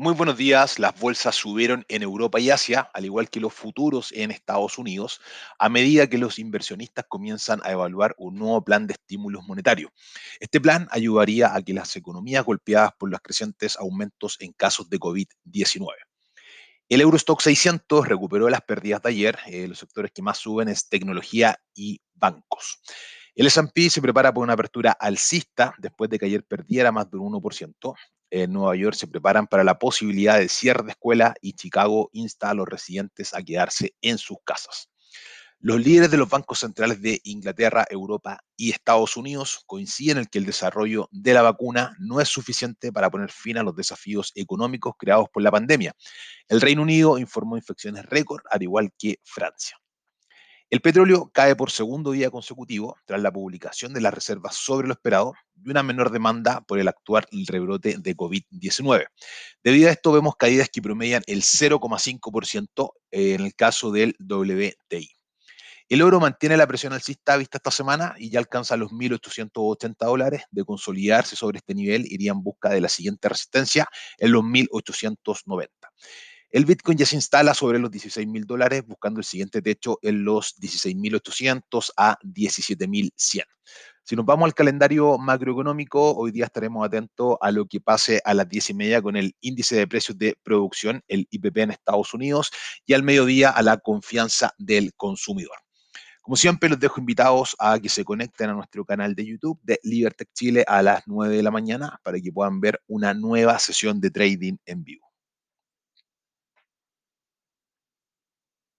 Muy buenos días. Las bolsas subieron en Europa y Asia, al igual que los futuros en Estados Unidos, a medida que los inversionistas comienzan a evaluar un nuevo plan de estímulos monetarios. Este plan ayudaría a que las economías golpeadas por los crecientes aumentos en casos de COVID-19. El Eurostock 600 recuperó las pérdidas de ayer. Eh, los sectores que más suben es tecnología y bancos. El S&P se prepara por una apertura alcista después de que ayer perdiera más de un 1% en Nueva York se preparan para la posibilidad de cierre de escuela y Chicago insta a los residentes a quedarse en sus casas. Los líderes de los bancos centrales de Inglaterra, Europa y Estados Unidos coinciden en que el desarrollo de la vacuna no es suficiente para poner fin a los desafíos económicos creados por la pandemia. El Reino Unido informó infecciones récord, al igual que Francia. El petróleo cae por segundo día consecutivo tras la publicación de las reservas sobre lo esperado y una menor demanda por el actual rebrote de COVID-19. Debido a esto vemos caídas que promedian el 0,5% en el caso del WTI. El oro mantiene la presión alcista vista esta semana y ya alcanza los 1.880 dólares. De consolidarse sobre este nivel, iría en busca de la siguiente resistencia en los 1.890. El Bitcoin ya se instala sobre los 16 mil dólares, buscando el siguiente techo en los 16.800 a 17.100. Si nos vamos al calendario macroeconómico, hoy día estaremos atentos a lo que pase a las 10 y media con el índice de precios de producción, el IPP en Estados Unidos, y al mediodía a la confianza del consumidor. Como siempre, los dejo invitados a que se conecten a nuestro canal de YouTube de Libertech Chile a las 9 de la mañana para que puedan ver una nueva sesión de trading en vivo.